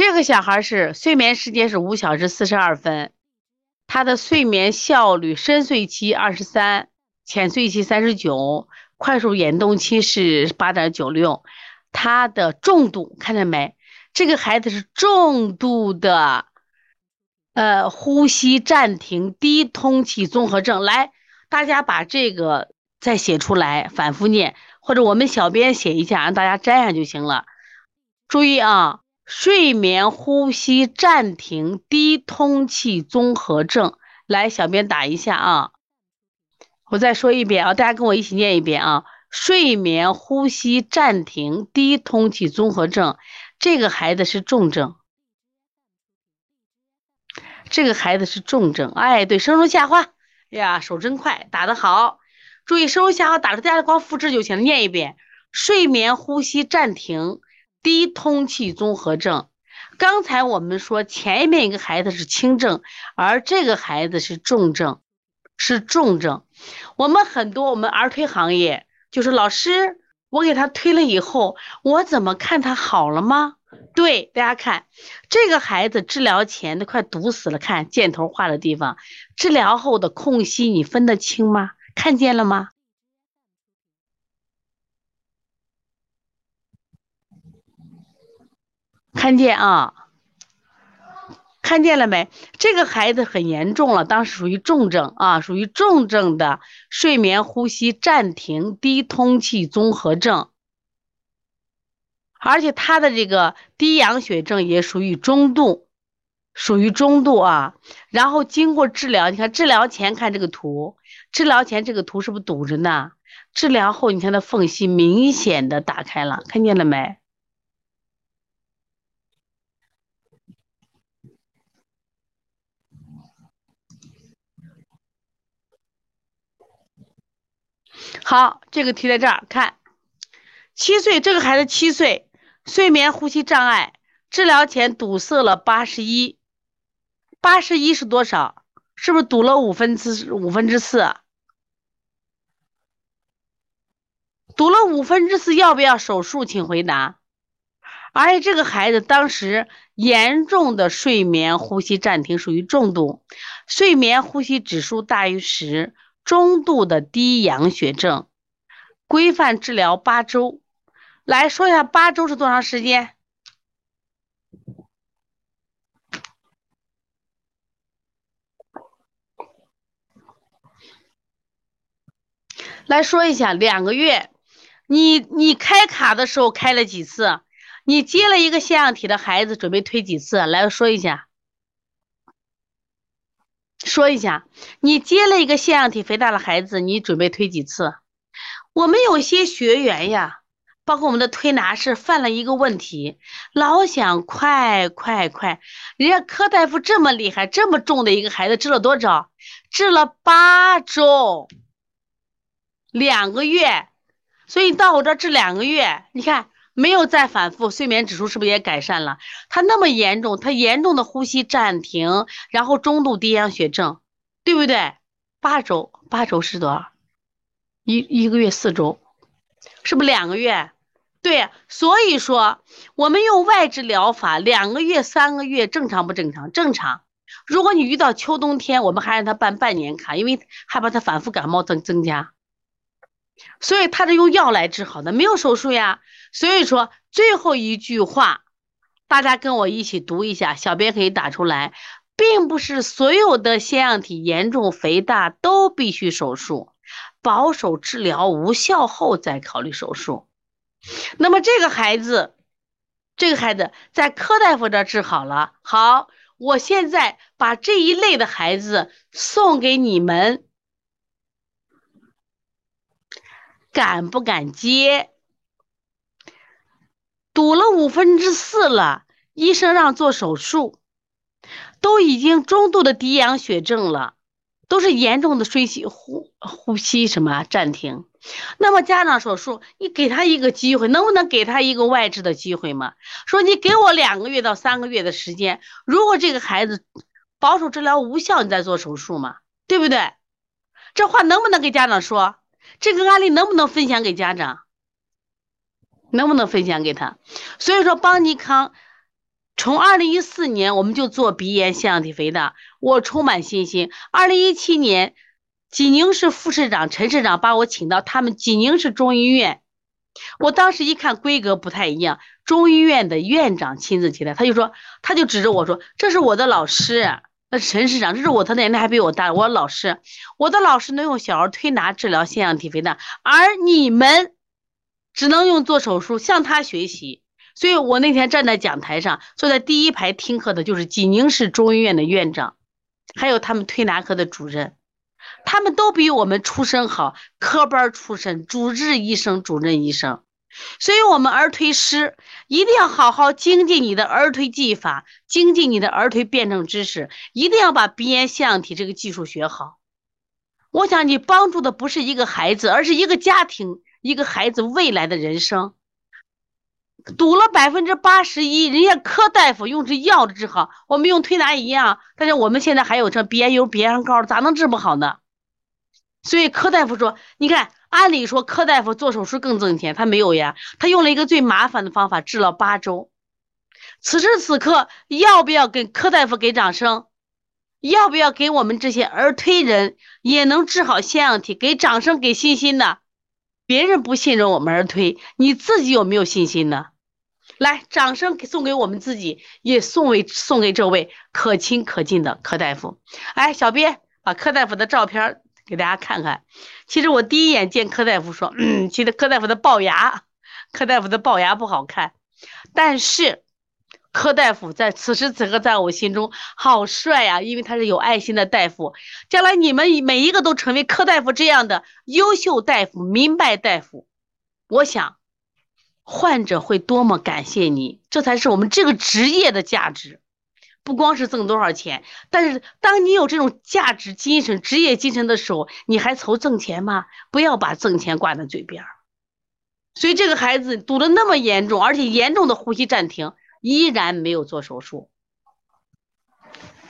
这个小孩是睡眠时间是五小时四十二分，他的睡眠效率深睡期二十三，浅睡期三十九，快速眼动期是八点九六，他的重度看见没？这个孩子是重度的，呃，呼吸暂停低通气综合症。来，大家把这个再写出来，反复念，或者我们小编写一下，让大家粘上就行了。注意啊。睡眠呼吸暂停低通气综合症，来，小编打一下啊！我再说一遍啊，大家跟我一起念一遍啊！睡眠呼吸暂停低通气综合症，这个孩子是重症，这个孩子是重症。哎，对，声中下滑呀，手真快，打得好！注意，声中下滑打出，大家光复制就行了，念一遍：睡眠呼吸暂停。低通气综合症，刚才我们说前面一个孩子是轻症，而这个孩子是重症，是重症。我们很多我们儿推行业就是老师，我给他推了以后，我怎么看他好了吗？对，大家看这个孩子治疗前都快堵死了，看箭头画的地方，治疗后的空隙你分得清吗？看见了吗？看见啊，看见了没？这个孩子很严重了，当时属于重症啊，属于重症的睡眠呼吸暂停低通气综合症，而且他的这个低氧血症也属于中度，属于中度啊。然后经过治疗，你看治疗前看这个图，治疗前这个图是不是堵着呢？治疗后你看它缝隙明显的打开了，看见了没？好，这个题在这儿看，七岁这个孩子七岁，睡眠呼吸障碍，治疗前堵塞了八十一，八十一是多少？是不是堵了五分之五分之四？堵了五分之四，要不要手术？请回答。而且这个孩子当时严重的睡眠呼吸暂停，属于重度，睡眠呼吸指数大于十。中度的低氧血症，规范治疗八周。来说一下八周是多长时间？来说一下两个月。你你开卡的时候开了几次？你接了一个腺样体的孩子，准备推几次？来说一下。说一下，你接了一个腺样体肥大的孩子，你准备推几次？我们有些学员呀，包括我们的推拿师犯了一个问题，老想快快快，人家柯大夫这么厉害，这么重的一个孩子治了多少？治了八周，两个月，所以到我这治两个月，你看。没有再反复，睡眠指数是不是也改善了？他那么严重，他严重的呼吸暂停，然后中度低氧血症，对不对？八周，八周是多少？一一个月四周，是不是两个月？对，所以说我们用外治疗法，两个月、三个月正常不正常？正常。如果你遇到秋冬天，我们还让他办半年卡，因为害怕他反复感冒增增加。所以他是用药来治好的，没有手术呀。所以说最后一句话，大家跟我一起读一下，小编可以打出来，并不是所有的腺样体严重肥大都必须手术，保守治疗无效后再考虑手术。那么这个孩子，这个孩子在柯大夫这治好了，好，我现在把这一类的孩子送给你们。敢不敢接？堵了五分之四了，医生让做手术，都已经中度的低氧血症了，都是严重的睡吸呼呼吸什么暂停。那么家长手术，你给他一个机会，能不能给他一个外治的机会吗？说你给我两个月到三个月的时间，如果这个孩子保守治疗无效，你再做手术嘛，对不对？这话能不能给家长说？这个案例能不能分享给家长？能不能分享给他？所以说，邦尼康从二零一四年我们就做鼻炎腺样体肥大，我充满信心。二零一七年，济宁市副市长陈市长把我请到他们济宁市中医院，我当时一看规格不太一样，中医院的院长亲自接待，他就说，他就指着我说，这是我的老师，那陈市长，这是我，他年龄还比我大，我老师，我的老师能用小儿推拿治疗腺样体肥大，而你们只能用做手术，向他学习。所以我那天站在讲台上，坐在第一排听课的就是济宁市中医院的院长，还有他们推拿科的主任，他们都比我们出身好，科班出身，主治医生、主任医生。所以，我们儿推师一定要好好精进你的儿推技法，精进你的儿推辩证知识，一定要把鼻炎腺样体这个技术学好。我想你帮助的不是一个孩子，而是一个家庭，一个孩子未来的人生。堵了百分之八十一，人家柯大夫用这药治好，我们用推拿一样，但是我们现在还有这鼻炎油、鼻炎膏，咋能治不好呢？所以柯大夫说，你看，按理说柯大夫做手术更挣钱，他没有呀，他用了一个最麻烦的方法，治了八周。此时此刻，要不要给柯大夫给掌声？要不要给我们这些儿推人也能治好腺样体给掌声、给信心呢？别人不信任我们而推，你自己有没有信心呢？来，掌声送给我们自己，也送给送给这位可亲可敬的柯大夫。哎，小编把柯大夫的照片给大家看看。其实我第一眼见柯大夫说，嗯，其实柯大夫的龅牙，柯大夫的龅牙不好看，但是。柯大夫在此时此刻在我心中好帅呀，因为他是有爱心的大夫。将来你们每一个都成为柯大夫这样的优秀大夫、明白大夫，我想患者会多么感谢你，这才是我们这个职业的价值。不光是挣多少钱，但是当你有这种价值精神、职业精神的时候，你还愁挣钱吗？不要把挣钱挂在嘴边。所以这个孩子堵得那么严重，而且严重的呼吸暂停。依然没有做手术。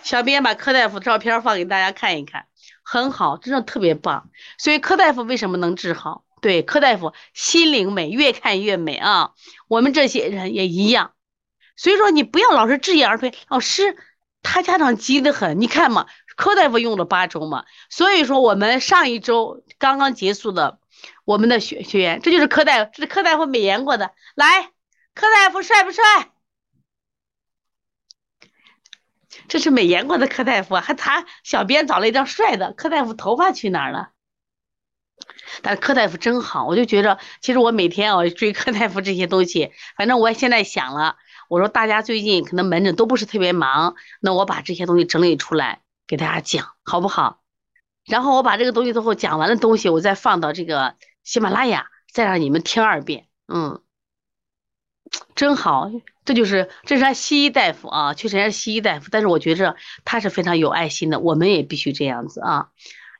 小编把柯大夫照片放给大家看一看，很好，真的特别棒。所以柯大夫为什么能治好？对，柯大夫心灵美，越看越美啊。我们这些人也一样。所以说，你不要老是质疑而推。老师，他家长急得很，你看嘛，柯大夫用了八周嘛。所以说，我们上一周刚刚结束的我们的学学员，这就是柯大夫，这是柯大夫美颜过的。来，柯大夫帅不帅？这是美颜过的柯大夫，还他小编找了一张帅的柯大夫，头发去哪儿了？但柯大夫真好，我就觉着，其实我每天啊追柯大夫这些东西，反正我现在想了，我说大家最近可能门诊都不是特别忙，那我把这些东西整理出来给大家讲，好不好？然后我把这个东西最后讲完的东西，我再放到这个喜马拉雅，再让你们听二遍，嗯。真好，这就是这是西医大夫啊，确实是西医大夫，但是我觉着他是非常有爱心的，我们也必须这样子啊。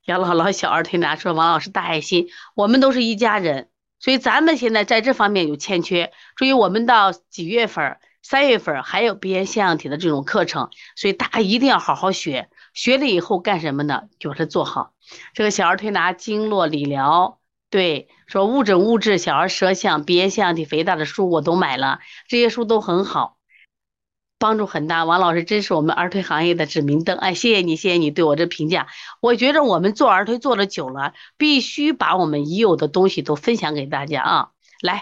杨老老小儿推拿说王老师大爱心，我们都是一家人，所以咱们现在在这方面有欠缺。注意，我们到几月份？三月份还有鼻炎腺样体的这种课程，所以大家一定要好好学，学了以后干什么呢？就是做好这个小儿推拿经络理疗。对，说误诊误治小儿舌象、鼻炎腺样体肥大的书我都买了，这些书都很好，帮助很大。王老师真是我们儿推行业的指明灯，哎，谢谢你，谢谢你对我这评价。我觉着我们做儿推做的久了，必须把我们已有的东西都分享给大家啊，来。